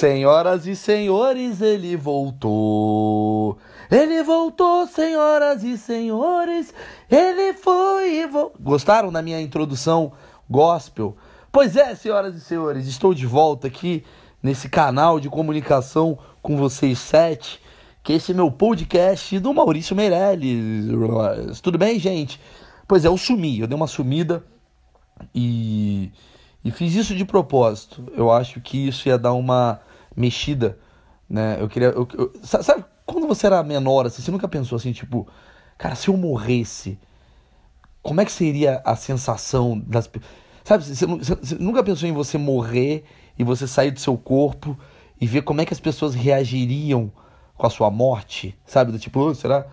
Senhoras e senhores, ele voltou. Ele voltou, senhoras e senhores. Ele foi e vo... Gostaram da minha introdução gospel? Pois é, senhoras e senhores, estou de volta aqui nesse canal de comunicação com vocês sete, que esse é meu podcast do Maurício Meirelles. Tudo bem, gente? Pois é, eu sumi, eu dei uma sumida e e fiz isso de propósito. Eu acho que isso ia dar uma mexida, né? Eu queria. Eu, eu, sabe, quando você era menor, assim, você nunca pensou assim, tipo, cara, se eu morresse, como é que seria a sensação das. Sabe, você, você, você nunca pensou em você morrer e você sair do seu corpo e ver como é que as pessoas reagiriam com a sua morte? Sabe? Do tipo, será.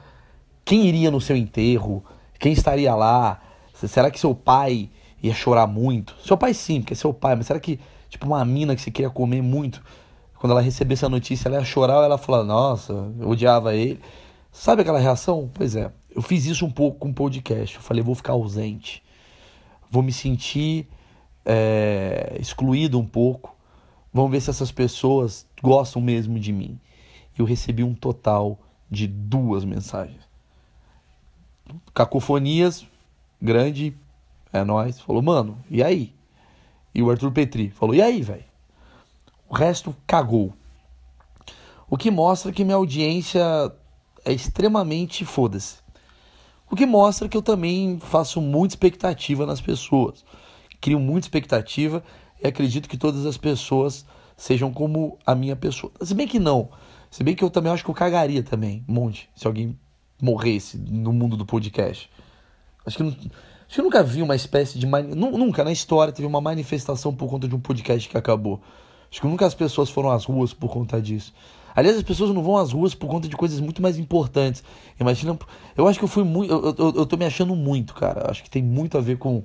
Quem iria no seu enterro? Quem estaria lá? Será que seu pai ia chorar muito. Seu pai sim, porque é seu pai, mas será que, tipo, uma mina que você queria comer muito, quando ela recebesse a notícia, ela ia chorar ela falar, nossa, eu odiava ele. Sabe aquela reação? Pois é, eu fiz isso um pouco com o podcast. Eu falei, vou ficar ausente, vou me sentir é, excluído um pouco. Vamos ver se essas pessoas gostam mesmo de mim. Eu recebi um total de duas mensagens. Cacofonias, grande é nós. Falou, mano, e aí? E o Arthur Petri falou, e aí, velho? O resto cagou. O que mostra que minha audiência é extremamente foda-se. O que mostra que eu também faço muita expectativa nas pessoas. Crio muita expectativa e acredito que todas as pessoas sejam como a minha pessoa. Se bem que não. Se bem que eu também acho que eu cagaria também, um monte, se alguém morresse no mundo do podcast. Acho que não, Acho que eu nunca vi uma espécie de. Nunca na história teve uma manifestação por conta de um podcast que acabou. Acho que nunca as pessoas foram às ruas por conta disso. Aliás, as pessoas não vão às ruas por conta de coisas muito mais importantes. Imagina. Eu acho que eu fui muito. Eu, eu, eu tô me achando muito, cara. Acho que tem muito a ver com.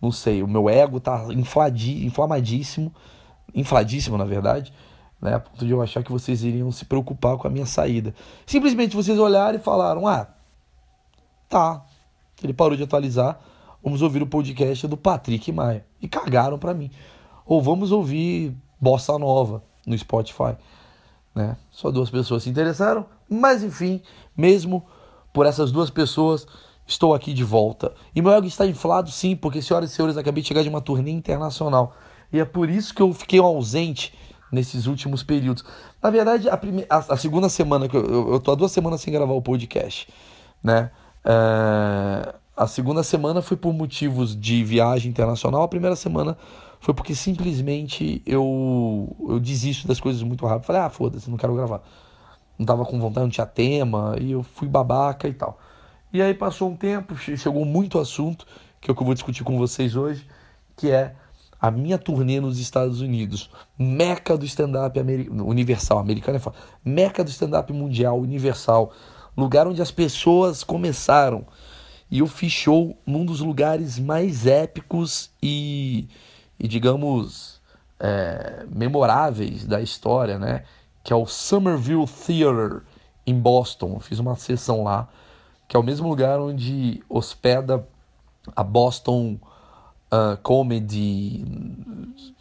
Não sei, o meu ego tá infladi, inflamadíssimo. Infladíssimo, na verdade. Né, a ponto de eu achar que vocês iriam se preocupar com a minha saída. Simplesmente vocês olharam e falaram: ah, tá. Ele parou de atualizar vamos ouvir o podcast do Patrick Maia. E cagaram para mim. Ou vamos ouvir Bossa Nova no Spotify. Né? Só duas pessoas se interessaram, mas enfim, mesmo por essas duas pessoas, estou aqui de volta. E meu ego está inflado sim, porque senhoras e senhores, acabei de chegar de uma turnê internacional. E é por isso que eu fiquei ausente nesses últimos períodos. Na verdade, a, prime... a, segunda semana, que eu, eu tô há duas semanas sem gravar o podcast, né? É... A segunda semana foi por motivos de viagem internacional, a primeira semana foi porque simplesmente eu, eu desisto das coisas muito rápido. Falei, ah, foda-se, não quero gravar. Não tava com vontade, não tinha tema, e eu fui babaca e tal. E aí passou um tempo, chegou muito assunto, que é o que eu vou discutir com vocês hoje, que é a minha turnê nos Estados Unidos. Meca do stand-up universal, americano é foda. Meca do stand-up mundial, universal. Lugar onde as pessoas começaram e eu fiz show num dos lugares mais épicos e, e digamos, é, memoráveis da história, né? Que é o Somerville Theater em Boston. Eu fiz uma sessão lá, que é o mesmo lugar onde hospeda a Boston uh, Comedy,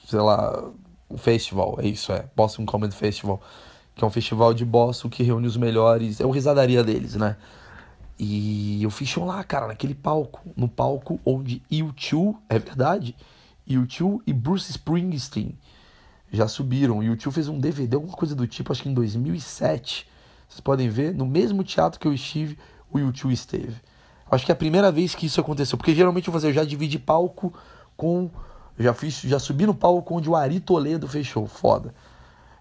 sei lá, o festival, é isso, é, Boston Comedy Festival, que é um festival de Boston que reúne os melhores, é o risadaria deles, né? E eu fiz show lá, cara, naquele palco. No palco onde U2, é verdade, U2 e Bruce Springsteen já subiram. O U2 fez um DVD, alguma coisa do tipo, acho que em 2007. Vocês podem ver, no mesmo teatro que eu estive, o U2 esteve. Acho que é a primeira vez que isso aconteceu, porque geralmente eu, eu já dividi palco com. Já, fiz, já subi no palco onde o Ari Toledo fechou, foda.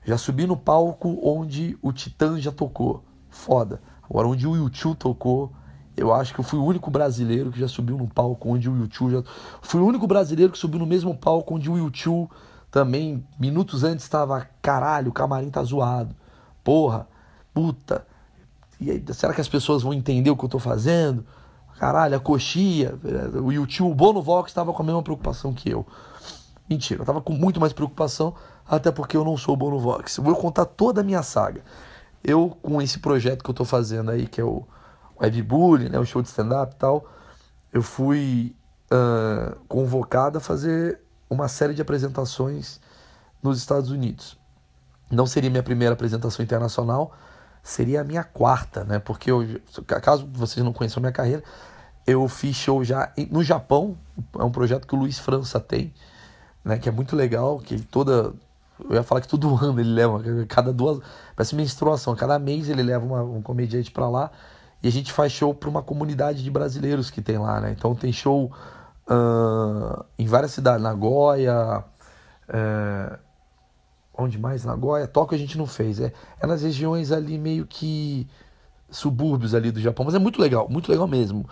Já subi no palco onde o Titã já tocou, foda. Agora, onde o YouTube tocou, eu acho que eu fui o único brasileiro que já subiu no palco onde o YouTube já. Fui o único brasileiro que subiu no mesmo palco onde o YouTube também, minutos antes, estava. Caralho, o camarim tá zoado. Porra, puta. E aí, será que as pessoas vão entender o que eu tô fazendo? Caralho, a coxia. O YouTube, o Bono Vox estava com a mesma preocupação que eu. Mentira, eu tava com muito mais preocupação, até porque eu não sou o Bono Vox. Eu vou contar toda a minha saga eu com esse projeto que eu estou fazendo aí, que é o Webbullying, né, o show de stand-up e tal, eu fui uh, convocado a fazer uma série de apresentações nos Estados Unidos. não seria minha primeira apresentação internacional, seria a minha quarta, né? Porque eu, caso vocês não conheçam minha carreira, eu fiz show já no Japão, é um projeto que o Luiz França tem, né? Que é muito legal, que toda eu ia falar que todo ano ele leva, cada duas, parece menstruação, cada mês ele leva uma, um comediante para lá e a gente faz show para uma comunidade de brasileiros que tem lá, né? Então tem show uh, em várias cidades, Nagoya, uh, onde mais? Nagoya, Tóquio a gente não fez, é, é nas regiões ali meio que subúrbios ali do Japão, mas é muito legal, muito legal mesmo.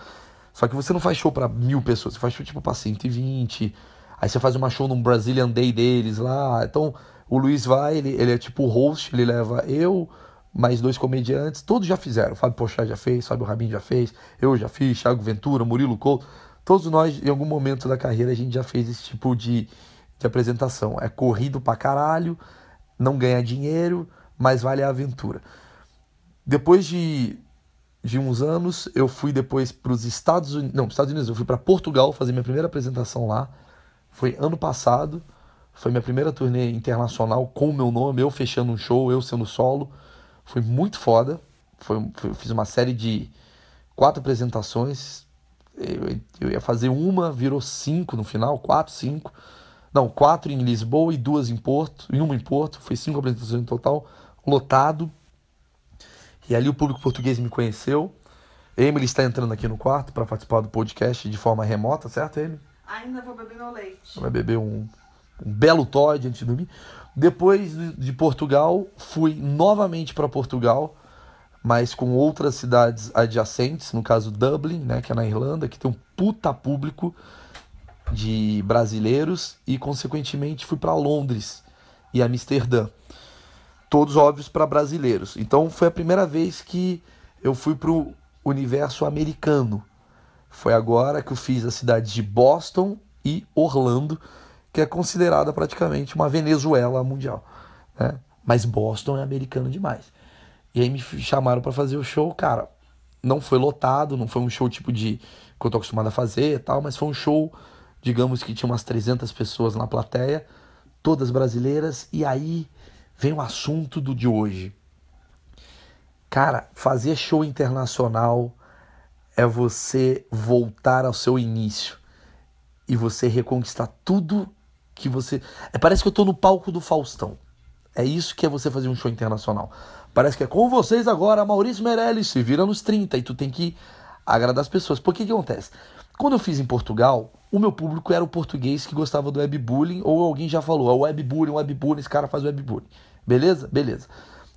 Só que você não faz show para mil pessoas, você faz show tipo para 120, aí você faz uma show num Brazilian Day deles lá, então o Luiz vai, ele, ele é tipo host, ele leva eu, mais dois comediantes, todos já fizeram. Fábio Pochá já fez, Fábio Rabin já fez, eu já fiz, Thiago Ventura, Murilo Couto. Todos nós, em algum momento da carreira, a gente já fez esse tipo de, de apresentação. É corrido pra caralho, não ganha dinheiro, mas vale a aventura. Depois de, de uns anos, eu fui depois para os Estados Unidos. Não, Estados Unidos, eu fui para Portugal fazer minha primeira apresentação lá. Foi ano passado. Foi minha primeira turnê internacional com o meu nome, eu fechando um show, eu sendo solo. Foi muito foda. Foi, foi, fiz uma série de quatro apresentações. Eu, eu, ia fazer uma, virou cinco no final, quatro, cinco. Não, quatro em Lisboa e duas em Porto, e uma em Porto. Foi cinco apresentações no total, lotado. E ali o público português me conheceu. Emily está entrando aqui no quarto para participar do podcast de forma remota, certo, Emily? Ainda vou beber meu leite. Vai beber um, um belo Todd antes de dormir. Depois de Portugal, fui novamente para Portugal, mas com outras cidades adjacentes, no caso Dublin, né, que é na Irlanda, que tem um puta público de brasileiros, e consequentemente fui para Londres e Amsterdã. Todos óbvios para brasileiros. Então foi a primeira vez que eu fui para o universo americano. Foi agora que eu fiz as cidades de Boston e Orlando que é considerada praticamente uma Venezuela mundial. Né? Mas Boston é americano demais. E aí me chamaram para fazer o show, cara. Não foi lotado, não foi um show tipo de que eu tô acostumado a fazer e tal, mas foi um show, digamos que tinha umas 300 pessoas na plateia, todas brasileiras, e aí vem o assunto do de hoje. Cara, fazer show internacional é você voltar ao seu início e você reconquistar tudo que você. É, parece que eu tô no palco do Faustão. É isso que é você fazer um show internacional. Parece que é com vocês agora, Maurício Meirelles, se vira nos 30 e tu tem que agradar as pessoas. Por que que acontece? Quando eu fiz em Portugal, o meu público era o português que gostava do webbullying, ou alguém já falou, é webbullying, webbullying, esse cara faz webbullying. Beleza? Beleza.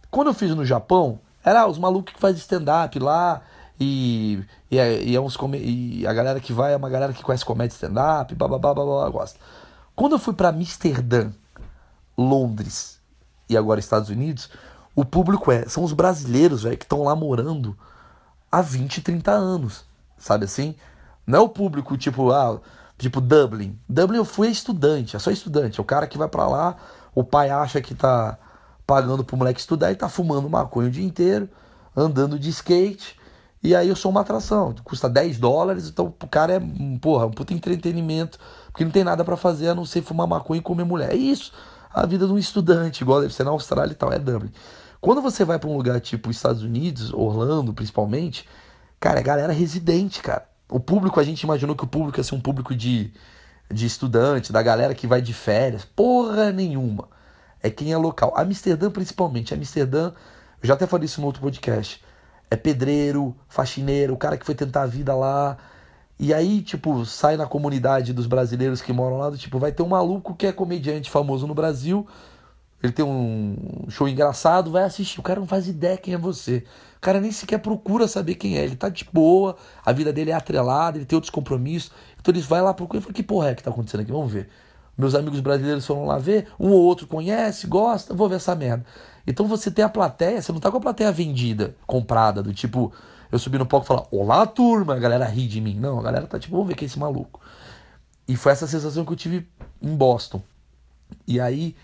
Quando eu fiz no Japão, era os malucos que faz stand-up lá, e, e, é, e, é uns, e a galera que vai é uma galera que conhece comédia stand-up, blá, blá, gosta. Quando eu fui para Amsterdã, Londres e agora Estados Unidos, o público é, são os brasileiros, velho, que estão lá morando há 20, 30 anos. Sabe assim? Não é o público tipo, ah, tipo Dublin. Dublin eu fui estudante, é só estudante. É o cara que vai para lá, o pai acha que tá pagando pro moleque estudar e tá fumando maconha o dia inteiro, andando de skate. E aí eu sou uma atração, custa 10 dólares, então o cara é, porra, um puta entretenimento porque não tem nada para fazer a não ser fumar maconha e comer mulher. É isso. A vida de um estudante, igual deve ser na Austrália e tal, é Dublin. Quando você vai para um lugar tipo Estados Unidos, Orlando principalmente, cara, é galera residente, cara. O público, a gente imaginou que o público ia ser um público de, de estudante, da galera que vai de férias. Porra nenhuma. É quem é local. Amsterdã, principalmente. Amsterdã, eu já até falei isso no outro podcast. É pedreiro, faxineiro, o cara que foi tentar a vida lá, e aí, tipo, sai na comunidade dos brasileiros que moram lá, do tipo, vai ter um maluco que é comediante famoso no Brasil, ele tem um show engraçado, vai assistir. O cara não faz ideia quem é você. O cara nem sequer procura saber quem é. Ele tá de boa, a vida dele é atrelada, ele tem outros compromissos. Então ele vai lá procurar e fala: que porra é que tá acontecendo aqui? Vamos ver. Meus amigos brasileiros foram lá ver, um ou outro conhece, gosta, vou ver essa merda. Então você tem a plateia, você não tá com a plateia vendida, comprada, do tipo, eu subi no palco e falar, olá turma, a galera ri de mim. Não, a galera tá tipo, vamos ver quem é esse maluco. E foi essa sensação que eu tive em Boston. E aí,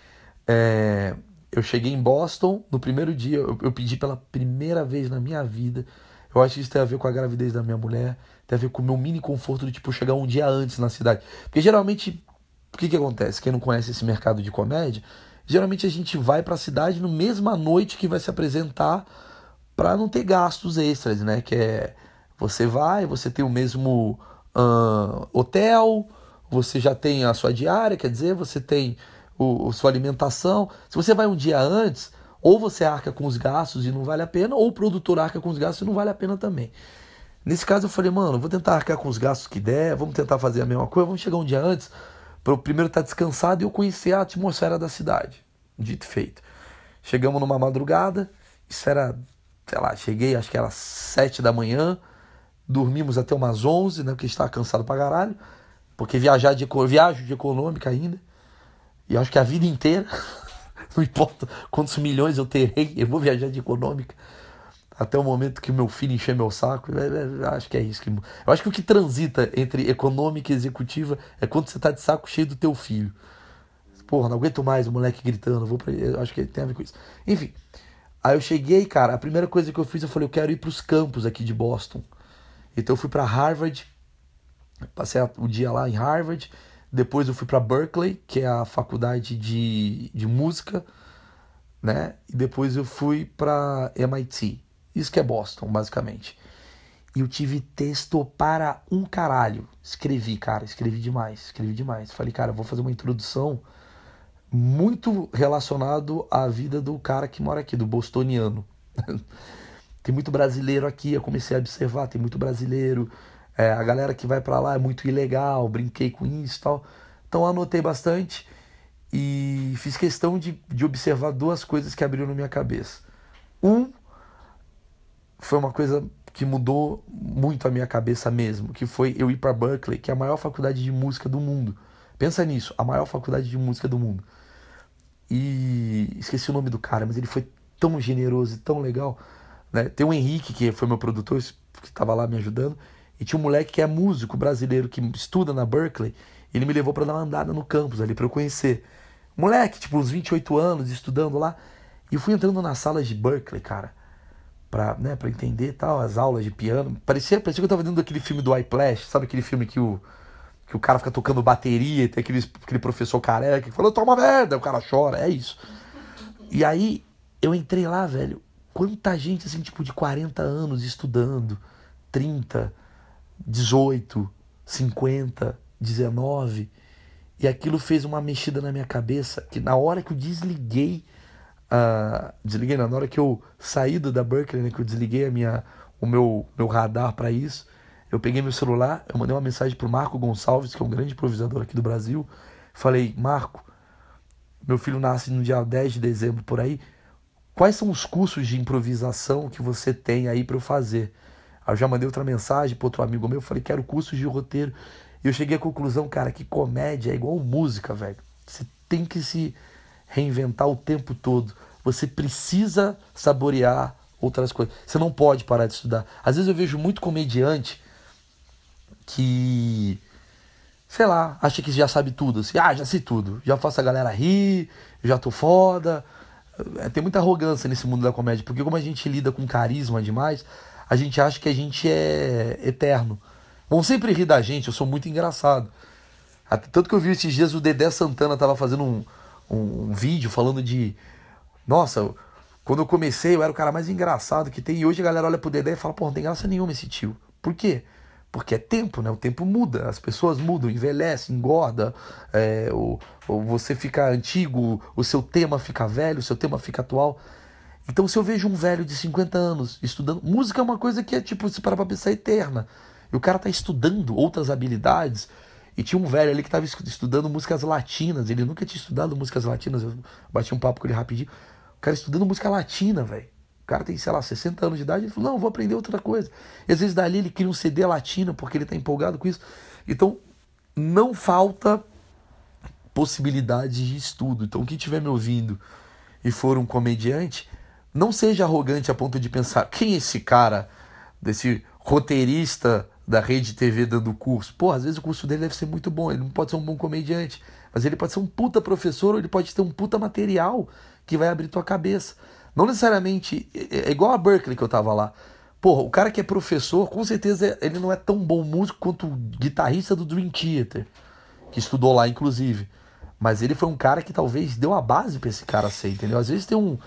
é, eu cheguei em Boston, no primeiro dia, eu, eu, pedi pela primeira vez na minha vida. Eu acho que isso tem a ver com a gravidez da minha mulher, tem a ver com o meu mini conforto de, tipo, chegar um dia antes na cidade. Porque geralmente, o que que acontece? Quem não conhece esse mercado de comédia, geralmente a gente vai para a cidade no mesma noite que vai se apresentar para não ter gastos extras, né? Que é você vai, você tem o mesmo uh, hotel, você já tem a sua diária, quer dizer, você tem o, sua alimentação. Se você vai um dia antes, ou você arca com os gastos e não vale a pena, ou o produtor arca com os gastos e não vale a pena também. Nesse caso eu falei, mano, vou tentar arcar com os gastos que der, vamos tentar fazer a mesma coisa, vamos chegar um dia antes, para o primeiro estar tá descansado e eu conhecer a atmosfera da cidade. Dito feito. Chegamos numa madrugada, isso era, sei lá, cheguei, acho que era sete da manhã, dormimos até umas onze, né, porque estava cansado pra caralho, porque viajar de, viajo de econômica ainda, e acho que a vida inteira, não importa quantos milhões eu terei, eu vou viajar de econômica até o momento que meu filho encher meu saco. Acho que é isso que. Eu acho que o que transita entre econômica e executiva é quando você tá de saco cheio do teu filho. Porra, não aguento mais o moleque gritando, vou pra. Eu acho que tem a ver com isso. Enfim. Aí eu cheguei, cara, a primeira coisa que eu fiz, eu falei, eu quero ir para os campos aqui de Boston. Então eu fui para Harvard, passei o dia lá em Harvard, depois eu fui para Berkeley, que é a faculdade de, de música, né? E depois eu fui para MIT, isso que é Boston, basicamente. E eu tive texto para um caralho. Escrevi, cara, escrevi demais, escrevi demais. Falei, cara, vou fazer uma introdução muito relacionado à vida do cara que mora aqui, do bostoniano. tem muito brasileiro aqui, eu comecei a observar, tem muito brasileiro. É, a galera que vai para lá é muito ilegal, brinquei com isso e tal. Então anotei bastante e fiz questão de, de observar duas coisas que abriram na minha cabeça. Um, foi uma coisa que mudou muito a minha cabeça mesmo, que foi eu ir para Berkeley, que é a maior faculdade de música do mundo. Pensa nisso, a maior faculdade de música do mundo. E esqueci o nome do cara, mas ele foi tão generoso e tão legal. Né? Tem o Henrique, que foi meu produtor, que estava lá me ajudando, e tinha um moleque que é músico brasileiro que estuda na Berkeley. Ele me levou para dar uma andada no campus ali para eu conhecer. Moleque, tipo, uns 28 anos, estudando lá. E eu fui entrando nas salas de Berkeley, cara para né, entender tal, as aulas de piano. Parecia, parecia que eu tava dentro daquele filme do iPlash, sabe aquele filme que o, que o cara fica tocando bateria e tem aquele, aquele professor careca que fala, toma merda, o cara chora, é isso. E aí eu entrei lá, velho, quanta gente assim, tipo, de 40 anos estudando, 30, 18, 50, 19. E aquilo fez uma mexida na minha cabeça que na hora que eu desliguei Uh, desliguei na hora que eu saí da Berkeley, né, que eu desliguei a minha, o meu, meu radar para isso. Eu peguei meu celular, eu mandei uma mensagem pro Marco Gonçalves, que é um grande improvisador aqui do Brasil. Falei, Marco, meu filho nasce no dia 10 de dezembro por aí. Quais são os cursos de improvisação que você tem aí para eu fazer? Aí eu já mandei outra mensagem para outro amigo meu, falei, quero cursos de roteiro. E eu cheguei à conclusão, cara, que comédia é igual música, velho. Você tem que se reinventar o tempo todo. Você precisa saborear outras coisas. Você não pode parar de estudar. Às vezes eu vejo muito comediante que, sei lá, acha que já sabe tudo. Assim, ah, já sei tudo. Já faço a galera rir, já tô foda. É, tem muita arrogância nesse mundo da comédia, porque como a gente lida com carisma demais, a gente acha que a gente é eterno. Vão sempre rir da gente, eu sou muito engraçado. Tanto que eu vi esses dias o Dedé Santana tava fazendo um, um, um vídeo falando de. Nossa, quando eu comecei eu era o cara mais engraçado que tem. E hoje a galera olha pro Dedé e fala, pô, não tem graça nenhuma esse tio. Por quê? Porque é tempo, né? O tempo muda, as pessoas mudam, envelhece, engorda, é, ou, ou você fica antigo, o seu tema fica velho, o seu tema fica atual. Então, se eu vejo um velho de 50 anos estudando. Música é uma coisa que é tipo, se parar pra pensar, eterna. E o cara tá estudando outras habilidades e tinha um velho ali que estava estudando músicas latinas. Ele nunca tinha estudado músicas latinas. Eu bati um papo com ele rapidinho. O cara estudando música latina, velho. Cara tem, sei lá, 60 anos de idade. Ele falou: Não, vou aprender outra coisa. E às vezes dali ele cria um CD latino porque ele está empolgado com isso. Então, não falta possibilidade de estudo. Então, quem estiver me ouvindo e for um comediante, não seja arrogante a ponto de pensar: quem é esse cara, desse roteirista da rede TV dando curso. Pô, às vezes o curso dele deve ser muito bom, ele não pode ser um bom comediante, mas ele pode ser um puta professor ou ele pode ter um puta material que vai abrir tua cabeça. Não necessariamente, é, é igual a Berkeley que eu tava lá. Porra, o cara que é professor, com certeza ele não é tão bom músico quanto o guitarrista do Dream Theater, que estudou lá inclusive. Mas ele foi um cara que talvez deu a base para esse cara ser, entendeu? Às vezes tem um.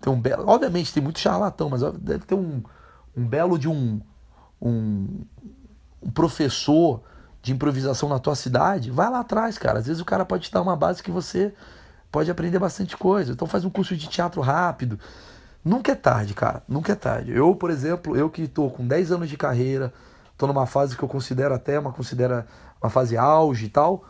Tem um belo. Obviamente, tem muito charlatão, mas deve ter um, um belo de um, um, um professor de improvisação na tua cidade. Vai lá atrás, cara. Às vezes o cara pode te dar uma base que você pode aprender bastante coisa. Então faz um curso de teatro rápido. Nunca é tarde, cara. Nunca é tarde. Eu, por exemplo, eu que tô com 10 anos de carreira, tô numa fase que eu considero até uma considera uma fase auge e tal.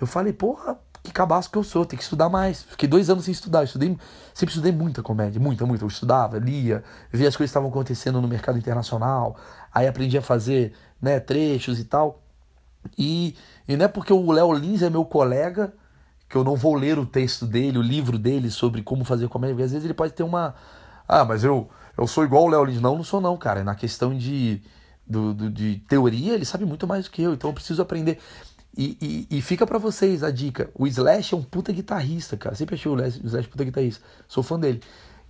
Eu falei, porra, que cabaço que eu sou, tem que estudar mais. Fiquei dois anos sem estudar, eu estudei, sempre estudei muita comédia, muita, muita. Eu estudava, lia, via as coisas que estavam acontecendo no mercado internacional, aí aprendi a fazer né, trechos e tal. E, e não é porque o Léo Lins é meu colega que eu não vou ler o texto dele, o livro dele sobre como fazer comédia, porque às vezes ele pode ter uma. Ah, mas eu, eu sou igual o Léo Lins. Não, não sou não, cara. É na questão de, do, do, de teoria, ele sabe muito mais do que eu, então eu preciso aprender. E, e, e fica para vocês a dica: o Slash é um puta guitarrista, cara. Sempre achei o Slash puta guitarrista. Sou fã dele.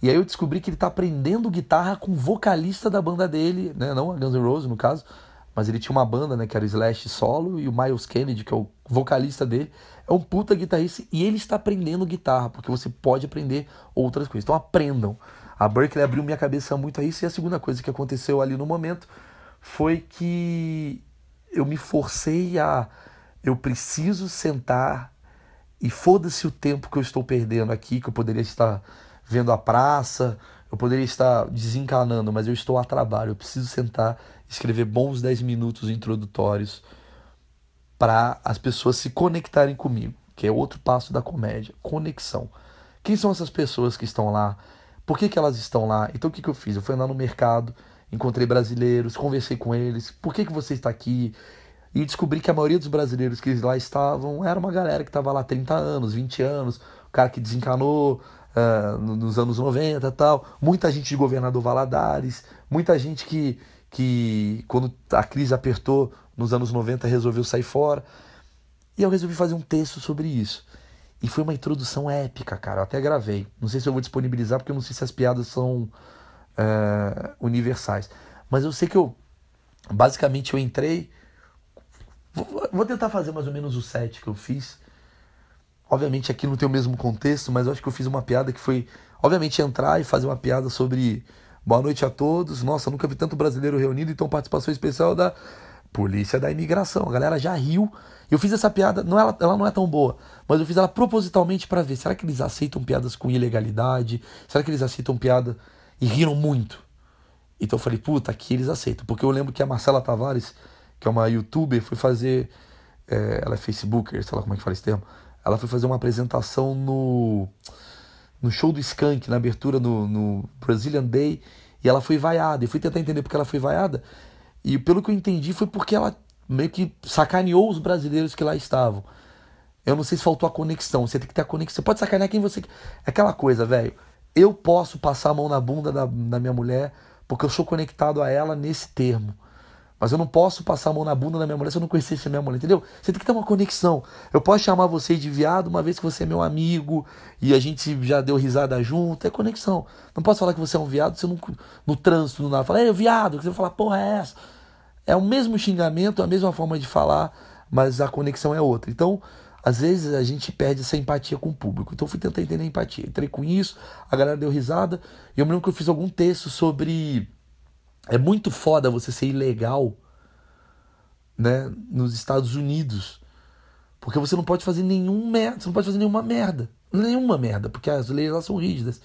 E aí eu descobri que ele tá aprendendo guitarra com o vocalista da banda dele, né? Não a Guns N' Roses, no caso. Mas ele tinha uma banda, né? Que era o Slash solo e o Miles Kennedy, que é o vocalista dele. É um puta guitarrista e ele está aprendendo guitarra, porque você pode aprender outras coisas. Então aprendam. A Berkeley abriu minha cabeça muito a isso. E a segunda coisa que aconteceu ali no momento foi que eu me forcei a eu preciso sentar e foda-se o tempo que eu estou perdendo aqui, que eu poderia estar vendo a praça, eu poderia estar desencanando, mas eu estou a trabalho, eu preciso sentar escrever bons 10 minutos introdutórios para as pessoas se conectarem comigo, que é outro passo da comédia, conexão. Quem são essas pessoas que estão lá? Por que, que elas estão lá? Então o que, que eu fiz? Eu fui andar no mercado, encontrei brasileiros, conversei com eles. Por que, que você está aqui? e descobri que a maioria dos brasileiros que lá estavam era uma galera que estava lá 30 anos, 20 anos, o cara que desencanou uh, nos anos 90 e tal, muita gente de governador Valadares, muita gente que, que quando a crise apertou nos anos 90 resolveu sair fora. E eu resolvi fazer um texto sobre isso. E foi uma introdução épica, cara. Eu até gravei. Não sei se eu vou disponibilizar, porque eu não sei se as piadas são uh, universais. Mas eu sei que eu. Basicamente, eu entrei Vou tentar fazer mais ou menos o set que eu fiz. Obviamente aqui não tem o mesmo contexto, mas eu acho que eu fiz uma piada que foi, obviamente, entrar e fazer uma piada sobre boa noite a todos. Nossa, nunca vi tanto brasileiro reunido, então participação especial da Polícia da Imigração. A galera já riu. Eu fiz essa piada, não ela, ela não é tão boa, mas eu fiz ela propositalmente para ver, será que eles aceitam piadas com ilegalidade? Será que eles aceitam piada e riram muito? Então eu falei, puta, aqui eles aceitam, porque eu lembro que a Marcela Tavares que é uma youtuber, foi fazer. É, ela é facebooker, sei lá como é que fala esse termo. Ela foi fazer uma apresentação no, no show do Skank, na abertura no, no Brazilian Day, e ela foi vaiada. E fui tentar entender porque ela foi vaiada. E pelo que eu entendi, foi porque ela meio que sacaneou os brasileiros que lá estavam. Eu não sei se faltou a conexão. Você tem que ter a conexão. Você pode sacanear quem você. É aquela coisa, velho. Eu posso passar a mão na bunda da, da minha mulher porque eu sou conectado a ela nesse termo. Mas eu não posso passar a mão na bunda da minha mulher se eu não conhecesse a minha mulher, entendeu? Você tem que ter uma conexão. Eu posso chamar você de viado uma vez que você é meu amigo e a gente já deu risada junto. É conexão. Não posso falar que você é um viado se eu não, no trânsito, no nada. Falar, é viado, você vai falar, porra, é essa? É o mesmo xingamento, a mesma forma de falar, mas a conexão é outra. Então, às vezes a gente perde essa empatia com o público. Então, eu fui tentar entender a empatia. Entrei com isso, a galera deu risada. E eu me lembro que eu fiz algum texto sobre é muito foda você ser ilegal né, nos Estados Unidos. Porque você não pode fazer nenhum merda, você não pode fazer nenhuma merda. Nenhuma merda, porque as leis lá são rígidas.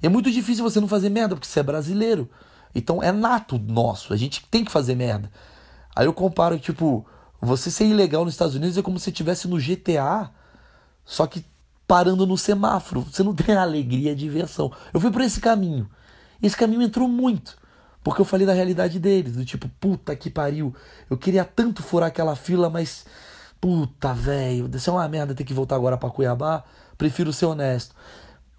É muito difícil você não fazer merda, porque você é brasileiro. Então é nato nosso, a gente tem que fazer merda. Aí eu comparo, tipo, você ser ilegal nos Estados Unidos é como se você estivesse no GTA, só que parando no semáforo. Você não tem a alegria, a diversão. Eu fui por esse caminho. Esse caminho entrou muito. Porque eu falei da realidade deles, do tipo, puta que pariu, eu queria tanto furar aquela fila, mas puta, velho, isso é uma merda ter que voltar agora para Cuiabá, prefiro ser honesto.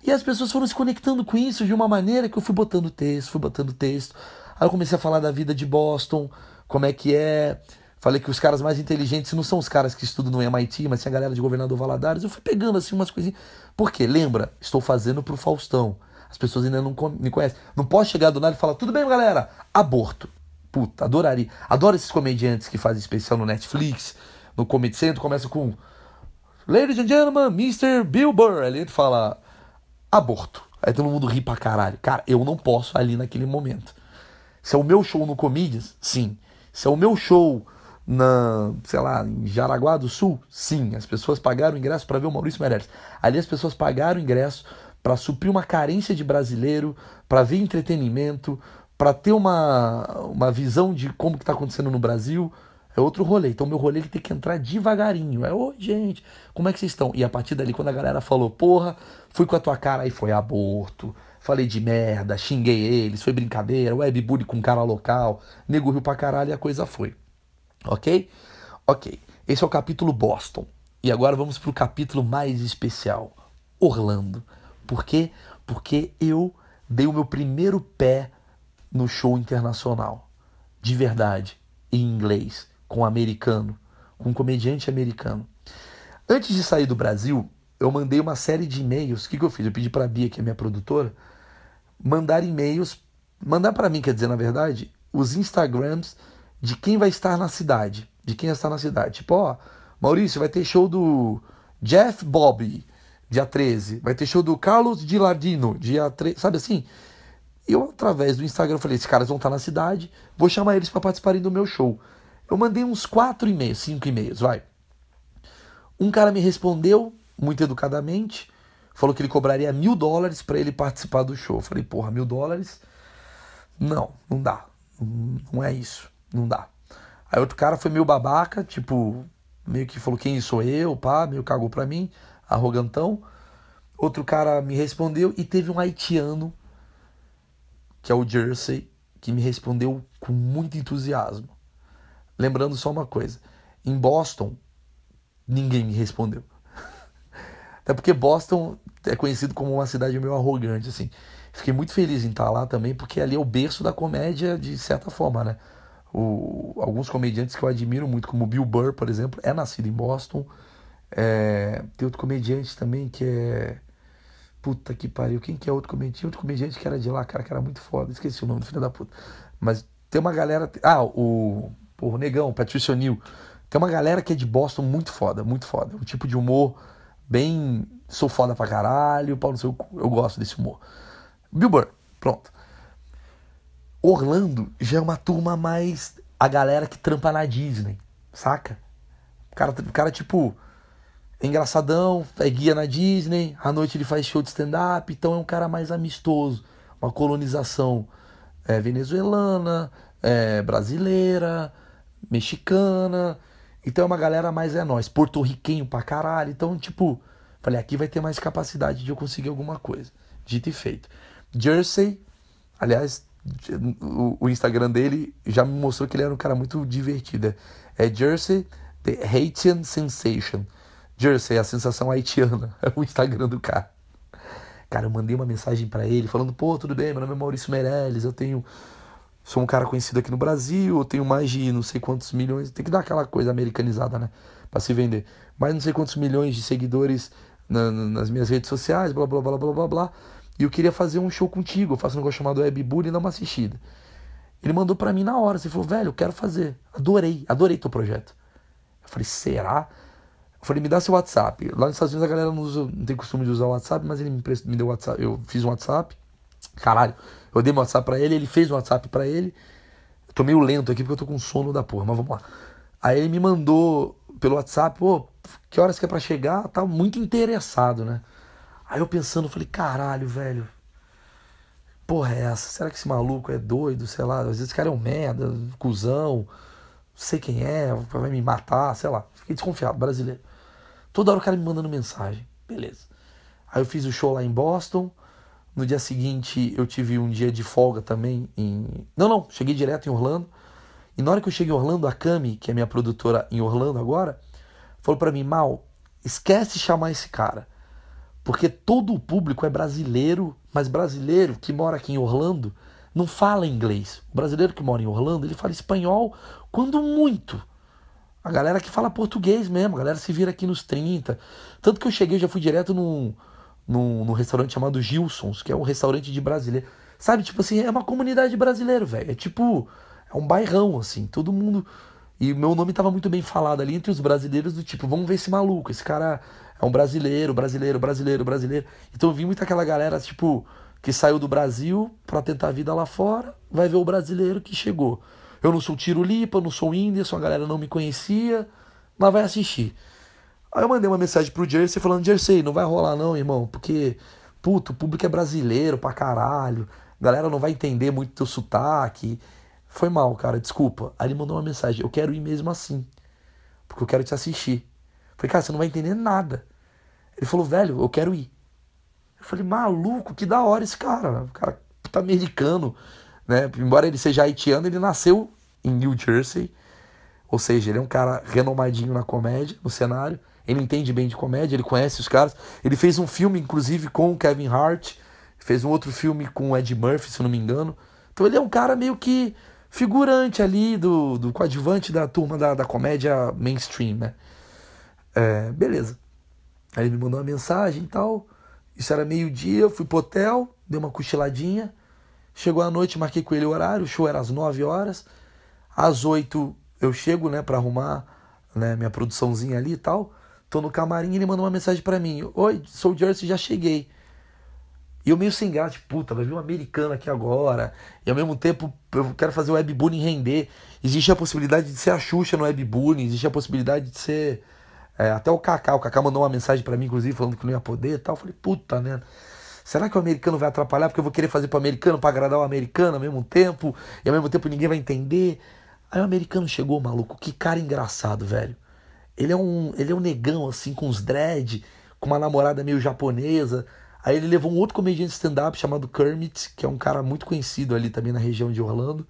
E as pessoas foram se conectando com isso de uma maneira que eu fui botando texto, fui botando texto. Aí eu comecei a falar da vida de Boston, como é que é. Falei que os caras mais inteligentes não são os caras que estudam no MIT, mas sim a galera de Governador Valadares. Eu fui pegando assim umas coisinhas. Por quê? Lembra? Estou fazendo pro Faustão. As pessoas ainda não me conhecem. Não posso chegar do nada e falar, tudo bem, galera? Aborto. Puta, adoraria. Adoro esses comediantes que fazem especial no Netflix, no Comedy Central, começa com Ladies and gentlemen, Mr. Bill Burr. Aí ele fala aborto. Aí todo mundo ri pra caralho. Cara, eu não posso ali naquele momento. Se é o meu show no Comedians, sim. Se é o meu show na, sei lá, em Jaraguá do Sul, sim. As pessoas pagaram ingresso para ver o Maurício Meirelles. Ali as pessoas pagaram ingresso para suprir uma carência de brasileiro, para ver entretenimento, para ter uma, uma visão de como que tá acontecendo no Brasil. É outro rolê. Então, meu rolê ele tem que entrar devagarinho. É, oi, gente, como é que vocês estão? E a partir dali, quando a galera falou, porra, fui com a tua cara, aí foi aborto. Falei de merda, xinguei eles, foi brincadeira, webbully com cara local, nego riu pra caralho e a coisa foi. Ok? Ok. Esse é o capítulo Boston. E agora vamos pro capítulo mais especial: Orlando. Por quê? Porque eu dei o meu primeiro pé no show internacional. De verdade. Em inglês com um americano, com um comediante americano. Antes de sair do Brasil, eu mandei uma série de e-mails. O que, que eu fiz? Eu pedi para a Bia, que é minha produtora, mandar e-mails, mandar para mim, quer dizer, na verdade, os Instagrams de quem vai estar na cidade. De quem estar na cidade. Tipo, ó, Maurício, vai ter show do Jeff Bobby, dia 13. Vai ter show do Carlos Gilardino, dia 13. Sabe assim? Eu, através do Instagram, falei: esses caras vão estar na cidade, vou chamar eles para participarem do meu show. Eu mandei uns quatro e-mails, cinco e-mails, vai. Um cara me respondeu, muito educadamente, falou que ele cobraria mil dólares para ele participar do show. Eu falei, porra, mil dólares? Não, não dá. Não é isso, não dá. Aí outro cara foi meio babaca, tipo, meio que falou quem sou eu, pá, meio cagou pra mim, arrogantão. Outro cara me respondeu e teve um haitiano, que é o Jersey, que me respondeu com muito entusiasmo. Lembrando só uma coisa: em Boston, ninguém me respondeu. Até porque Boston é conhecido como uma cidade meio arrogante, assim. Fiquei muito feliz em estar lá também, porque ali é o berço da comédia, de certa forma, né? O, alguns comediantes que eu admiro muito, como Bill Burr, por exemplo, é nascido em Boston. É, tem outro comediante também que é. Puta que pariu. Quem que é outro comediante? Outro comediante que era de lá, cara, que era muito foda. Esqueci o nome do filho da puta. Mas tem uma galera. Ah, o. Porra, o Negão, Patricio O'Neill. Tem uma galera que é de Boston muito foda, muito foda. Um tipo de humor bem. Sou foda pra caralho, pau no seu cu. Eu gosto desse humor. Bill pronto. Orlando já é uma turma mais. A galera que trampa na Disney, saca? O cara, o cara tipo. É engraçadão, é guia na Disney, à noite ele faz show de stand-up, então é um cara mais amistoso. Uma colonização é, venezuelana, é, brasileira, mexicana. Então é uma galera mais é nós, porto-riquenho pra caralho. Então, tipo, falei, aqui vai ter mais capacidade de eu conseguir alguma coisa. Dito e feito. Jersey, aliás, o, Instagram dele já me mostrou que ele era um cara muito divertido. É Jersey The Haitian Sensation. Jersey, a sensação haitiana. É o Instagram do cara. Cara, eu mandei uma mensagem para ele falando: pô, tudo bem, meu nome é Maurício Meirelles, eu tenho sou um cara conhecido aqui no Brasil, eu tenho mais de não sei quantos milhões, tem que dar aquela coisa americanizada, né? Pra se vender. Mais não sei quantos milhões de seguidores na, nas minhas redes sociais, blá blá blá blá blá blá. E eu queria fazer um show contigo, eu faço um negócio chamado Webbully e dar uma assistida. Ele mandou para mim na hora, você falou, velho, eu quero fazer. Adorei, adorei teu projeto. Eu falei, será? Eu falei, me dá seu WhatsApp. Lá nos Estados Unidos a galera não, usa, não tem costume de usar o WhatsApp, mas ele me, me deu o WhatsApp. Eu fiz um WhatsApp. Caralho, eu dei meu WhatsApp pra ele, ele fez um WhatsApp pra ele. Tô meio lento aqui porque eu tô com sono da porra, mas vamos lá. Aí ele me mandou pelo WhatsApp, pô, que horas que é pra chegar? Tá muito interessado, né? Aí eu pensando, falei, caralho, velho. Porra, é essa? Será que esse maluco é doido? Sei lá, às vezes esse cara é um merda, cuzão, não sei quem é, vai me matar, sei lá. Fiquei desconfiado, brasileiro. Toda hora o cara me mandando mensagem. Beleza. Aí eu fiz o show lá em Boston. No dia seguinte eu tive um dia de folga também em. Não, não, cheguei direto em Orlando. E na hora que eu cheguei em Orlando, a Cami, que é minha produtora em Orlando agora, falou para mim: Mal, esquece de chamar esse cara. Porque todo o público é brasileiro, mas brasileiro que mora aqui em Orlando não fala inglês. O brasileiro que mora em Orlando, ele fala espanhol quando muito. A galera que fala português mesmo, a galera se vira aqui nos 30. Tanto que eu cheguei, já fui direto num, num, num restaurante chamado Gilsons, que é um restaurante de brasileiro. Sabe, tipo assim, é uma comunidade brasileira, velho. É tipo, é um bairrão, assim. Todo mundo E meu nome tava muito bem falado ali entre os brasileiros do tipo, vamos ver esse maluco, esse cara é um brasileiro, brasileiro, brasileiro, brasileiro. Então eu vi muito aquela galera, tipo, que saiu do Brasil para tentar a vida lá fora, vai ver o brasileiro que chegou. Eu não sou Tiro Lipa, não sou Whindersson, a galera não me conhecia, mas vai assistir. Aí eu mandei uma mensagem pro Jersey falando, Jersey, não vai rolar não, irmão, porque, puto, o público é brasileiro pra caralho, a galera não vai entender muito teu sotaque. Foi mal, cara, desculpa. Aí ele mandou uma mensagem, eu quero ir mesmo assim, porque eu quero te assistir. Falei, cara, você não vai entender nada. Ele falou, velho, eu quero ir. Eu falei, maluco, que da hora esse cara. O cara tá americano, né? Embora ele seja haitiano, ele nasceu em New Jersey. Ou seja, ele é um cara renomadinho na comédia, no cenário. Ele entende bem de comédia, ele conhece os caras. Ele fez um filme, inclusive, com o Kevin Hart. Fez um outro filme com o Ed Murphy, se não me engano. Então ele é um cara meio que figurante ali do, do coadjuvante da turma da, da comédia mainstream, né? É, beleza. Aí ele me mandou uma mensagem e tal. Isso era meio-dia, eu fui pro hotel, dei uma cochiladinha. Chegou a noite, marquei com ele o horário, o show era às 9 horas. Às 8 eu chego, né, pra arrumar né, minha produçãozinha ali e tal. Tô no camarim e ele mandou uma mensagem para mim: Oi, sou o Jersey, já cheguei. E eu meio sem graça, tipo, puta, vai vir um americano aqui agora. E ao mesmo tempo eu quero fazer o webbullying render. Existe a possibilidade de ser a Xuxa no webbullying, existe a possibilidade de ser é, até o Kaká, o Kaká mandou uma mensagem para mim, inclusive, falando que não ia poder e tal. Eu falei, puta, né? Será que o americano vai atrapalhar? Porque eu vou querer fazer pro americano para agradar o americano ao mesmo tempo, e ao mesmo tempo ninguém vai entender. Aí o americano chegou, maluco, que cara engraçado, velho. Ele é um, ele é um negão, assim, com os dread, com uma namorada meio japonesa. Aí ele levou um outro comediante stand-up chamado Kermit, que é um cara muito conhecido ali também na região de Orlando.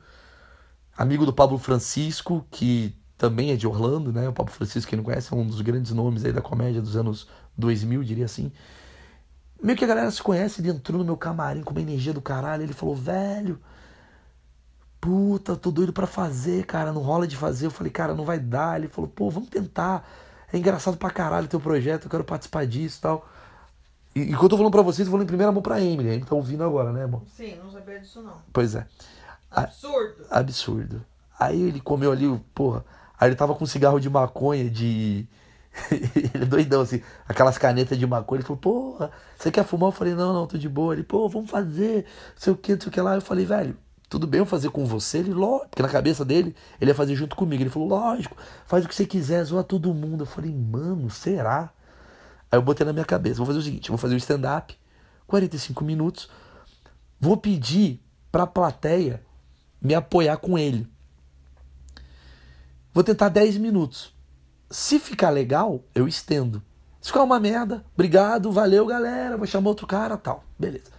Amigo do Pablo Francisco, que também é de Orlando, né? O Pablo Francisco, quem não conhece, é um dos grandes nomes aí da comédia dos anos 2000, diria assim. Meio que a galera se conhece, ele entrou no meu camarim com uma energia do caralho, ele falou, velho, puta, tô doido para fazer, cara, não rola de fazer. Eu falei, cara, não vai dar. Ele falou, pô, vamos tentar. É engraçado pra caralho teu projeto, eu quero participar disso e tal. E enquanto eu tô falando pra vocês, eu vou em primeira mão pra Emily. A Emily tá ouvindo agora, né, amor? Sim, não sabia disso não. Pois é. Absurdo. A, absurdo. Aí ele comeu ali, porra, Aí ele tava com um cigarro de maconha, de. ele é doidão, assim, aquelas canetas de maconha. Ele falou, porra, você quer fumar? Eu falei, não, não, tô de boa. Ele, pô, vamos fazer, sei o que, sei o que lá. Eu falei, velho, tudo bem eu fazer com você? Ele, lógico, porque na cabeça dele, ele ia fazer junto comigo. Ele falou, lógico, faz o que você quiser, zoa todo mundo. Eu falei, mano, será? Aí eu botei na minha cabeça, vou fazer o seguinte, vou fazer o stand-up, 45 minutos, vou pedir pra plateia me apoiar com ele. Vou tentar 10 minutos. Se ficar legal, eu estendo. Se ficar uma merda, obrigado, valeu galera, vou chamar outro cara, tal. Beleza.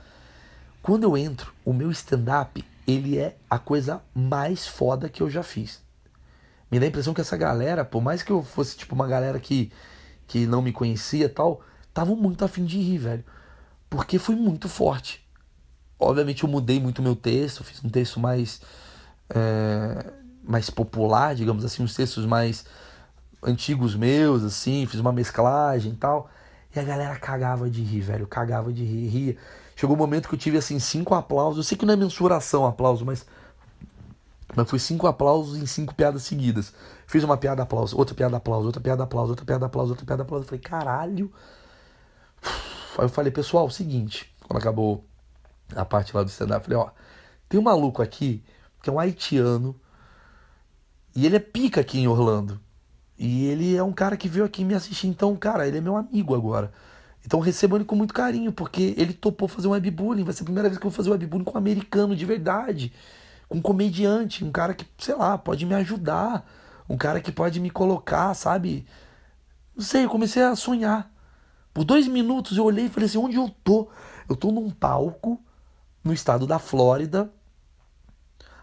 Quando eu entro, o meu stand-up, ele é a coisa mais foda que eu já fiz. Me dá a impressão que essa galera, por mais que eu fosse tipo uma galera que, que não me conhecia tal, estavam muito afim de rir, velho. Porque foi muito forte. Obviamente eu mudei muito meu texto, fiz um texto mais. É, mais popular, digamos assim, uns textos mais antigos meus, assim, fiz uma mesclagem e tal. E a galera cagava de rir, velho, cagava de rir, ria. Chegou um momento que eu tive, assim, cinco aplausos. Eu sei que não é mensuração aplauso, mas. Mas foi cinco aplausos em cinco piadas seguidas. Fiz uma piada aplauso, outra piada aplauso, outra piada aplauso, outra piada aplauso, outra piada aplauso. Eu falei, caralho. Aí eu falei, pessoal, o seguinte, quando acabou a parte lá do stand-up, falei, ó, tem um maluco aqui que é um haitiano e ele é pica aqui em Orlando. E ele é um cara que veio aqui me assistir. Então, cara, ele é meu amigo agora. Então recebo ele com muito carinho, porque ele topou fazer um webbullying. Vai ser a primeira vez que eu vou fazer um webbullying com um americano de verdade. Com um comediante, um cara que, sei lá, pode me ajudar. Um cara que pode me colocar, sabe? Não sei, eu comecei a sonhar. Por dois minutos eu olhei e falei assim: onde eu tô? Eu tô num palco no estado da Flórida,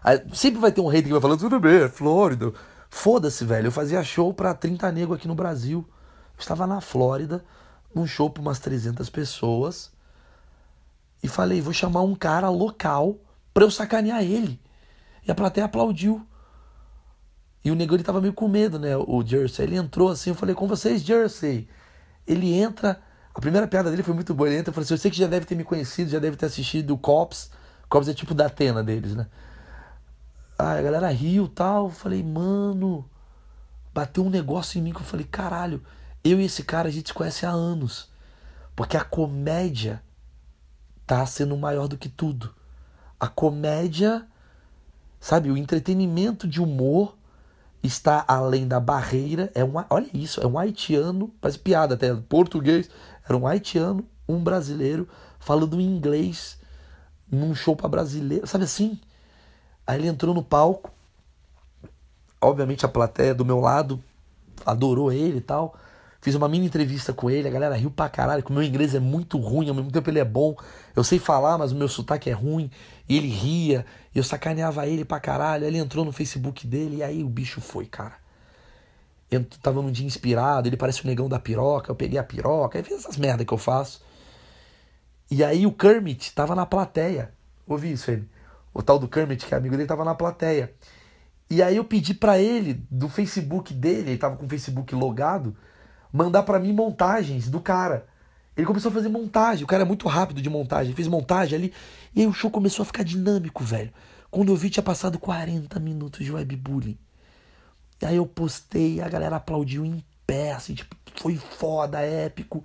Aí, sempre vai ter um hater que vai falando, tudo bem, é Flórida. Foda-se, velho. Eu fazia show pra 30 negros aqui no Brasil. Eu estava na Flórida, num show pra umas 300 pessoas. E falei, vou chamar um cara local pra eu sacanear ele. E a plateia aplaudiu. E o negão ele tava meio com medo, né? O Jersey. Ele entrou assim, eu falei, com vocês, Jersey. Ele entra. A primeira piada dele foi muito boa. Ele entra e falou assim: Eu sei que já deve ter me conhecido, já deve ter assistido o Cops. Cops é tipo da Atena deles, né? Aí a galera riu tal. Falei, mano, bateu um negócio em mim que eu falei, caralho, eu e esse cara a gente se conhece há anos. Porque a comédia tá sendo maior do que tudo. A comédia, sabe, o entretenimento de humor está além da barreira. É um, olha isso, é um haitiano, parece piada até, português. Era um haitiano, um brasileiro, falando inglês num show para brasileiro, sabe assim? Aí ele entrou no palco. Obviamente a plateia do meu lado adorou ele e tal. Fiz uma mini entrevista com ele, a galera riu pra caralho, que o meu inglês é muito ruim, ao mesmo tempo ele é bom. Eu sei falar, mas o meu sotaque é ruim. E ele ria, e eu sacaneava ele pra caralho. Aí ele entrou no Facebook dele, e aí o bicho foi, cara. Eu tava num dia inspirado, ele parece o negão da piroca, eu peguei a piroca, aí fiz essas merda que eu faço. E aí o Kermit tava na plateia. Ouvi isso, ele. O tal do Kermit, que é amigo dele, tava na plateia. E aí eu pedi para ele, do Facebook dele, ele tava com o Facebook logado, mandar para mim montagens do cara. Ele começou a fazer montagem, o cara é muito rápido de montagem, fez montagem ali, e aí o show começou a ficar dinâmico, velho. Quando eu vi, tinha passado 40 minutos de webbullying. E aí eu postei, a galera aplaudiu em pé, assim, tipo, foi foda, épico.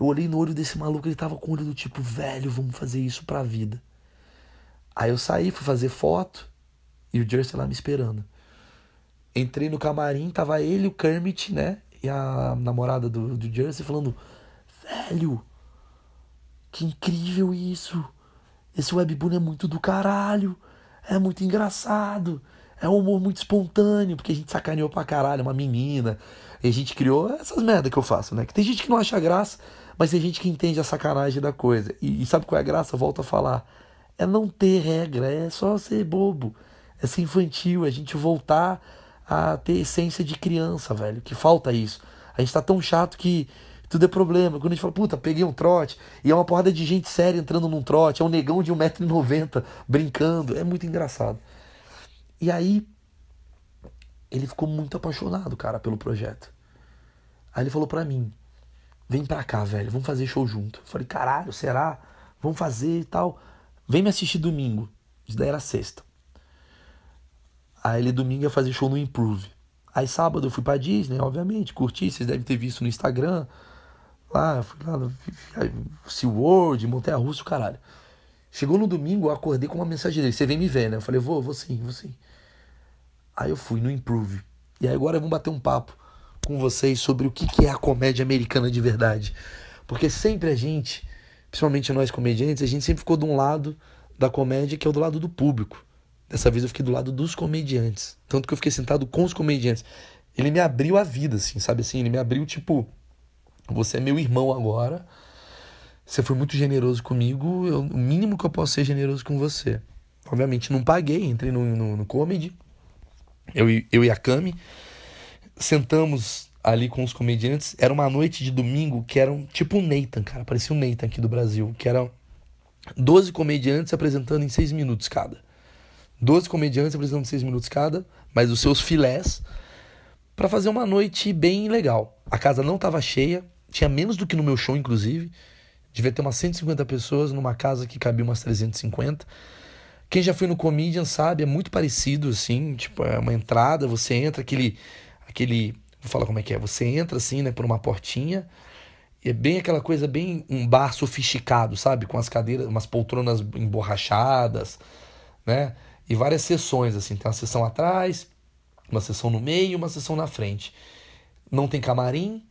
Eu olhei no olho desse maluco, ele tava com o olho do tipo, velho, vamos fazer isso pra vida. Aí eu saí, fui fazer foto, e o Jersey lá me esperando. Entrei no camarim, tava ele, o Kermit, né? E a namorada do, do Jersey falando: Velho, que incrível isso! Esse webbullying é muito do caralho, é muito engraçado, é um humor muito espontâneo, porque a gente sacaneou pra caralho uma menina, e a gente criou essas merda que eu faço, né? Que tem gente que não acha graça, mas tem gente que entende a sacanagem da coisa. E, e sabe qual é a graça? Volto a falar. É não ter regra, é só ser bobo, é ser infantil, é a gente voltar a ter essência de criança, velho. Que falta isso. A gente tá tão chato que tudo é problema. Quando a gente fala, puta, peguei um trote, e é uma porrada de gente séria entrando num trote, é um negão de 1,90m brincando. É muito engraçado. E aí, ele ficou muito apaixonado, cara, pelo projeto. Aí ele falou pra mim: vem pra cá, velho, vamos fazer show junto. Eu falei: caralho, será? Vamos fazer e tal. Vem me assistir domingo. Isso daí era sexta. Aí ele domingo ia fazer show no Improve. Aí sábado eu fui pra Disney, obviamente, curti, vocês devem ter visto no Instagram. Lá, fui lá no SeaWorld, Montanha Russa, caralho. Chegou no domingo, eu acordei com uma mensagem dele. Você vem me ver, né? Eu falei, vou, vou sim, vou sim. Aí eu fui no Improve. E aí agora vamos bater um papo com vocês sobre o que é a comédia americana de verdade. Porque sempre a gente, principalmente nós comediantes, a gente sempre ficou de um lado da comédia que é o do lado do público. Dessa vez eu fiquei do lado dos comediantes. Tanto que eu fiquei sentado com os comediantes. Ele me abriu a vida, assim, sabe assim? Ele me abriu, tipo, você é meu irmão agora. Você foi muito generoso comigo. Eu, o mínimo que eu posso ser generoso com você. Obviamente não paguei, entrei no, no, no comedy. Eu, eu e a Cami. Sentamos ali com os comediantes. Era uma noite de domingo que era um, tipo um Nathan, cara. Parecia um Nathan aqui do Brasil. Que eram 12 comediantes apresentando em 6 minutos cada. 12 comediantes apresentando 6 minutos cada, mas os seus filés, para fazer uma noite bem legal. A casa não estava cheia, tinha menos do que no meu show, inclusive. Devia ter umas 150 pessoas numa casa que cabia umas 350. Quem já foi no Comedian sabe, é muito parecido, assim, tipo, é uma entrada, você entra, aquele. aquele vou falar como é que é. Você entra assim, né, por uma portinha. E é bem aquela coisa, bem um bar sofisticado, sabe? Com as cadeiras, umas poltronas emborrachadas, né? e várias sessões, assim. Tem uma sessão atrás, uma sessão no meio, uma sessão na frente. Não tem camarim.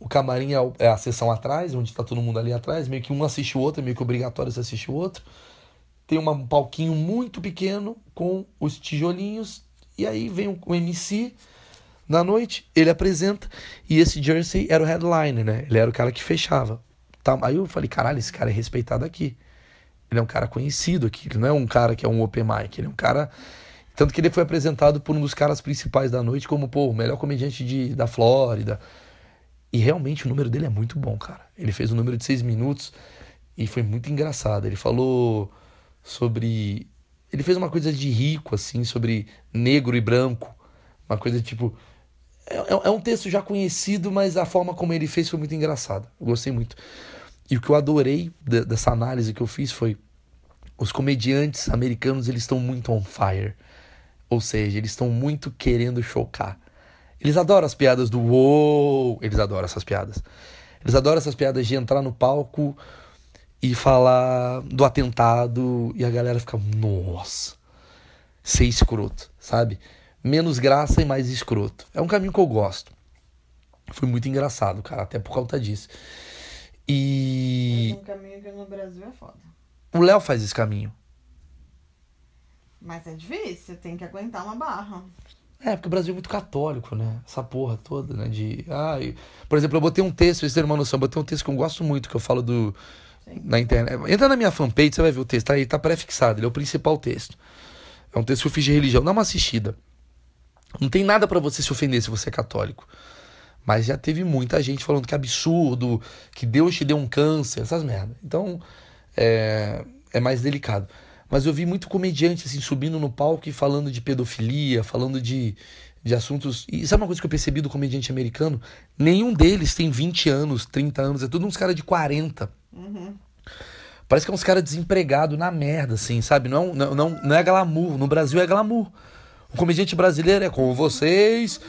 O camarim é, a sessão atrás, onde está todo mundo ali atrás. Meio que um assiste o outro, é meio que obrigatório você assistir o outro. Tem um palquinho muito pequeno com os tijolinhos. E aí vem o MC na noite, ele apresenta. E esse Jersey era o headliner, né? Ele era o cara que fechava. Tá, aí eu falei, caralho, esse cara é respeitado aqui. Ele é um cara conhecido aqui, ele não é um cara que é um open mic, ele é um cara. Tanto que ele foi apresentado por um dos caras principais da noite como, pô, o melhor comediante de, da Flórida. E realmente o número dele é muito bom, cara. Ele fez um número de seis minutos e foi muito engraçado. Ele falou sobre. Ele fez uma coisa de rico, assim, sobre negro e branco. Uma coisa tipo. É, é, é um texto já conhecido, mas a forma como ele fez foi muito engraçada. Eu gostei muito. E o que eu adorei dessa análise que eu fiz foi os comediantes americanos eles estão muito on fire. Ou seja, eles estão muito querendo chocar. Eles adoram as piadas do uou, eles adoram essas piadas. Eles adoram essas piadas de entrar no palco e falar do atentado e a galera fica, nossa, ser escroto, sabe? Menos graça e mais escroto. É um caminho que eu gosto. Foi muito engraçado, cara, até por conta disso. E. Um caminho que no Brasil é foda. O Léo faz esse caminho. Mas é difícil, tem que aguentar uma barra. É, porque o Brasil é muito católico, né? Essa porra toda, né? De. Ai... Por exemplo, eu botei um texto, vocês terem uma noção, eu botei um texto que eu gosto muito, que eu falo do. Sim. Na internet. Entra na minha fanpage, você vai ver o texto. Tá aí, tá pré-fixado, ele é o principal texto. É um texto que eu fiz de religião. Dá uma assistida. Não tem nada para você se ofender se você é católico. Mas já teve muita gente falando que é absurdo, que Deus te deu um câncer, essas merdas. Então, é, é mais delicado. Mas eu vi muito comediante assim subindo no palco e falando de pedofilia, falando de, de assuntos. E sabe uma coisa que eu percebi do comediante americano? Nenhum deles tem 20 anos, 30 anos, é tudo uns caras de 40. Uhum. Parece que é uns caras desempregados na merda, assim, sabe? Não, é não, não, não é glamour. No Brasil é glamour. O comediante brasileiro é com vocês.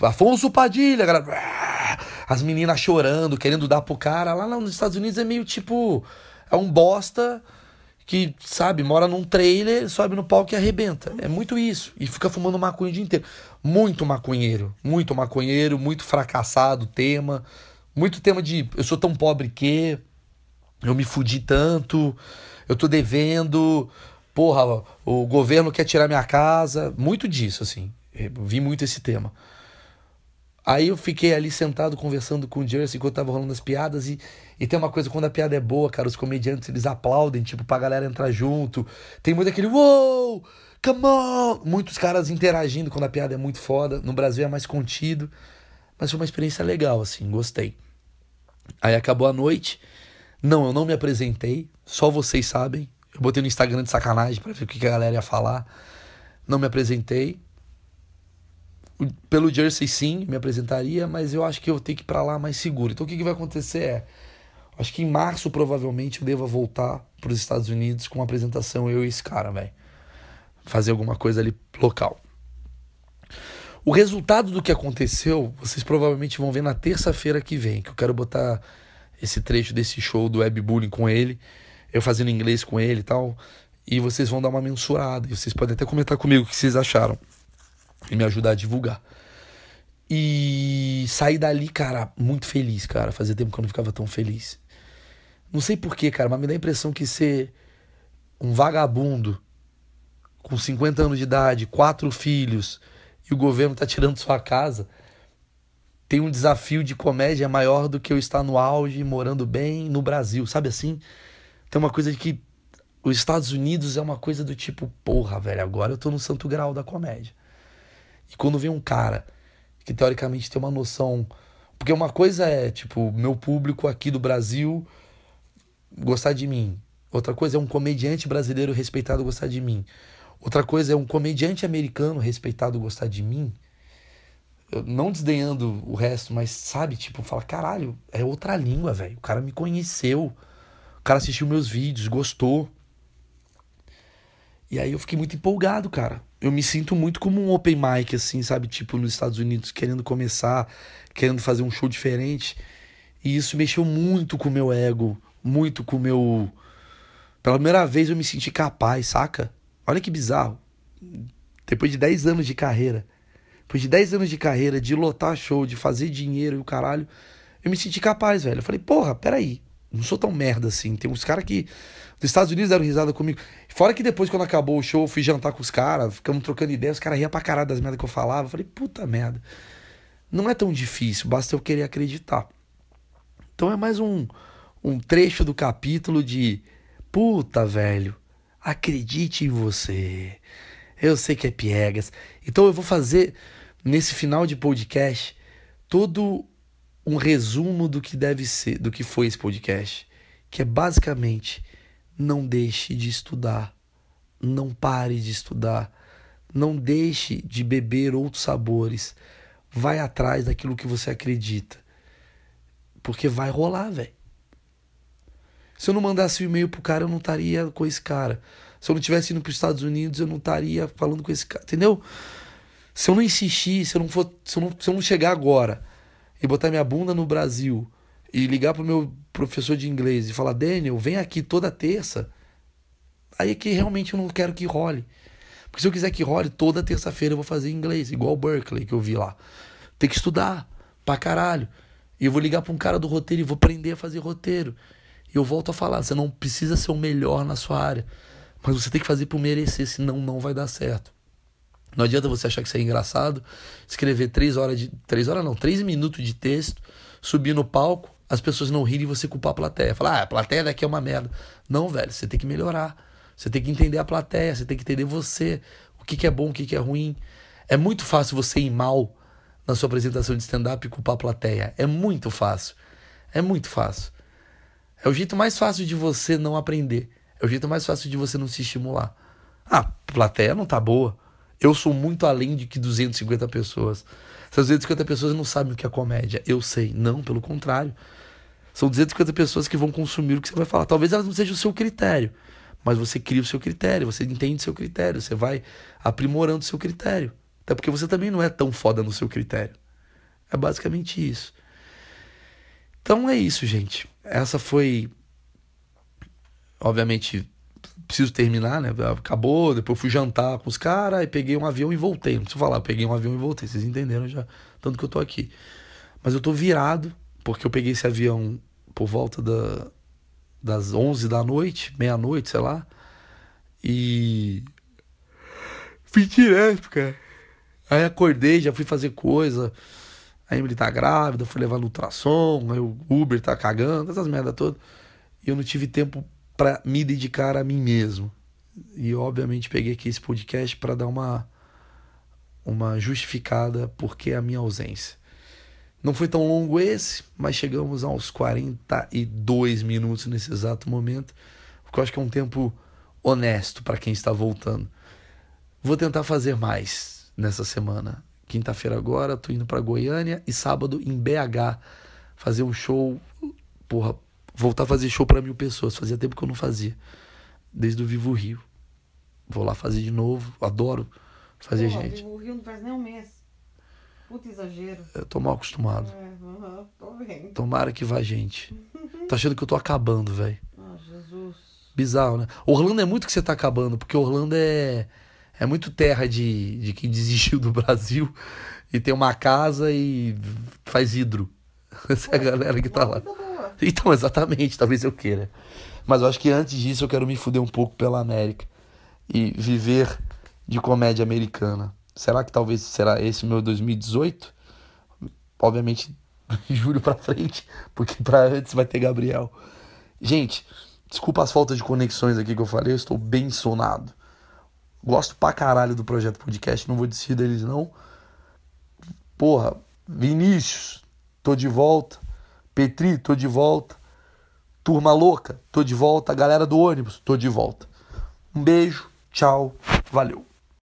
Afonso Padilha, galera. As meninas chorando, querendo dar pro cara. Lá nos Estados Unidos é meio tipo. É um bosta que, sabe, mora num trailer, sobe no palco e arrebenta. É muito isso. E fica fumando maconha o dia inteiro. Muito maconheiro. Muito maconheiro, muito fracassado tema. Muito tema de eu sou tão pobre que. Eu me fudi tanto. Eu tô devendo. Porra, o governo quer tirar minha casa. Muito disso, assim. Eu vi muito esse tema. Aí eu fiquei ali sentado conversando com o Jersey enquanto tava rolando as piadas e, e tem uma coisa, quando a piada é boa, cara, os comediantes eles aplaudem, tipo, pra galera entrar junto. Tem muito aquele wow, come on! Muitos caras interagindo quando a piada é muito foda. No Brasil é mais contido, mas foi uma experiência legal, assim, gostei. Aí acabou a noite. Não, eu não me apresentei, só vocês sabem. Eu botei no Instagram de sacanagem para ver o que a galera ia falar. Não me apresentei pelo Jersey sim, me apresentaria, mas eu acho que eu tenho que ir para lá mais seguro. Então o que, que vai acontecer é, acho que em março provavelmente eu deva voltar para os Estados Unidos com uma apresentação eu e esse cara, velho. Fazer alguma coisa ali local. O resultado do que aconteceu, vocês provavelmente vão ver na terça-feira que vem, que eu quero botar esse trecho desse show do Webbullying com ele, eu fazendo inglês com ele e tal, e vocês vão dar uma mensurada, e vocês podem até comentar comigo o que vocês acharam e me ajudar a divulgar. E saí dali, cara, muito feliz, cara. Fazia tempo que eu não ficava tão feliz. Não sei porquê, cara, mas me dá a impressão que ser um vagabundo com 50 anos de idade, quatro filhos, e o governo tá tirando sua casa, tem um desafio de comédia maior do que eu estar no auge, morando bem no Brasil, sabe assim? Tem uma coisa de que os Estados Unidos é uma coisa do tipo, porra, velho, agora eu tô no santo grau da comédia. E quando vem um cara que teoricamente tem uma noção. Porque uma coisa é, tipo, meu público aqui do Brasil gostar de mim. Outra coisa é um comediante brasileiro respeitado gostar de mim. Outra coisa é um comediante americano respeitado gostar de mim. Não desdenhando o resto, mas sabe, tipo, fala, caralho, é outra língua, velho. O cara me conheceu. Cara assistiu meus vídeos, gostou. E aí eu fiquei muito empolgado, cara eu me sinto muito como um open mic, assim, sabe? Tipo, nos Estados Unidos, querendo começar, querendo fazer um show diferente. E isso mexeu muito com o meu ego, muito com o meu. Pela primeira vez eu me senti capaz, saca? Olha que bizarro. Depois de 10 anos de carreira, depois de 10 anos de carreira, de lotar show, de fazer dinheiro e o caralho, eu me senti capaz, velho. Eu falei, porra, peraí, não sou tão merda assim. Tem uns caras que dos Estados Unidos deram risada comigo. Fora que depois, quando acabou o show, eu fui jantar com os caras, ficamos trocando ideias, os caras riam pra caralho das merdas que eu falava. Eu falei, puta merda. Não é tão difícil, basta eu querer acreditar. Então é mais um, um trecho do capítulo de puta, velho, acredite em você. Eu sei que é piegas. Então eu vou fazer nesse final de podcast todo um resumo do que deve ser, do que foi esse podcast, que é basicamente não deixe de estudar. Não pare de estudar. Não deixe de beber outros sabores. Vai atrás daquilo que você acredita. Porque vai rolar, velho. Se eu não mandasse o um e-mail pro cara, eu não estaria com esse cara. Se eu não tivesse indo para os Estados Unidos, eu não estaria falando com esse cara. Entendeu? Se eu não insistir, se eu não, for, se eu não, se eu não chegar agora e botar minha bunda no Brasil e ligar pro meu professor de inglês e falar, Daniel, vem aqui toda terça, aí é que realmente eu não quero que role. Porque se eu quiser que role, toda terça-feira eu vou fazer inglês, igual o Berkeley que eu vi lá. Tem que estudar pra caralho. E eu vou ligar pra um cara do roteiro e vou aprender a fazer roteiro. E eu volto a falar, você não precisa ser o melhor na sua área, mas você tem que fazer por merecer, senão não vai dar certo. Não adianta você achar que isso é engraçado, escrever três horas de. Três horas não, três minutos de texto, subir no palco, as pessoas não rirem e você culpar a plateia. Falar, ah, a plateia daqui é uma merda. Não, velho, você tem que melhorar. Você tem que entender a plateia, você tem que entender você, o que, que é bom, o que, que é ruim. É muito fácil você ir mal na sua apresentação de stand-up e culpar a plateia. É muito fácil. É muito fácil. É o jeito mais fácil de você não aprender. É o jeito mais fácil de você não se estimular. Ah, a plateia não tá boa. Eu sou muito além de que 250 pessoas. Essas 250 pessoas não sabem o que é comédia. Eu sei. Não, pelo contrário. São 250 pessoas que vão consumir o que você vai falar. Talvez elas não sejam o seu critério, mas você cria o seu critério, você entende o seu critério, você vai aprimorando o seu critério. Até porque você também não é tão foda no seu critério. É basicamente isso. Então é isso, gente. Essa foi. Obviamente, preciso terminar, né? Acabou, depois fui jantar com os caras, e peguei um avião e voltei. Não preciso falar, peguei um avião e voltei. Vocês entenderam já, tanto que eu tô aqui. Mas eu tô virado, porque eu peguei esse avião por volta da, das 11 da noite, meia-noite, sei lá. E. Fui direto, cara. Aí acordei, já fui fazer coisa. A Emily tá grávida, fui levar no ultrassom, aí o Uber tá cagando, essas merda todas. E eu não tive tempo para me dedicar a mim mesmo. E obviamente peguei aqui esse podcast para dar uma uma justificada porque a minha ausência. Não foi tão longo esse, mas chegamos aos 42 minutos nesse exato momento, porque eu acho que é um tempo honesto para quem está voltando. Vou tentar fazer mais nessa semana. Quinta-feira agora, tô indo para Goiânia e sábado em BH fazer um show, porra, voltar a fazer show para mil pessoas. Fazia tempo que eu não fazia, desde o Vivo Rio. Vou lá fazer de novo, adoro fazer Porra, gente. Vivo Rio não faz nem um mês. Puta exagero. Eu tô mal acostumado. É, aham, tô vendo. Tomara que vá gente. Tô achando que eu tô acabando, velho. Ah, Jesus. Bizarro, né? Orlando é muito que você tá acabando, porque Orlando é, é muito terra de, de quem desistiu do Brasil e tem uma casa e faz hidro. Essa é a galera que tá lá. Então, exatamente, talvez eu queira. Mas eu acho que antes disso eu quero me fuder um pouco pela América e viver de comédia americana. Será que talvez será esse meu 2018? Obviamente, julho pra frente, porque pra antes vai ter Gabriel. Gente, desculpa as faltas de conexões aqui que eu falei, eu estou bem sonado. Gosto pra caralho do projeto podcast, não vou desistir deles não. Porra, Vinícius, tô de volta. Petri, tô de volta. Turma louca, tô de volta. Galera do ônibus, tô de volta. Um beijo, tchau, valeu.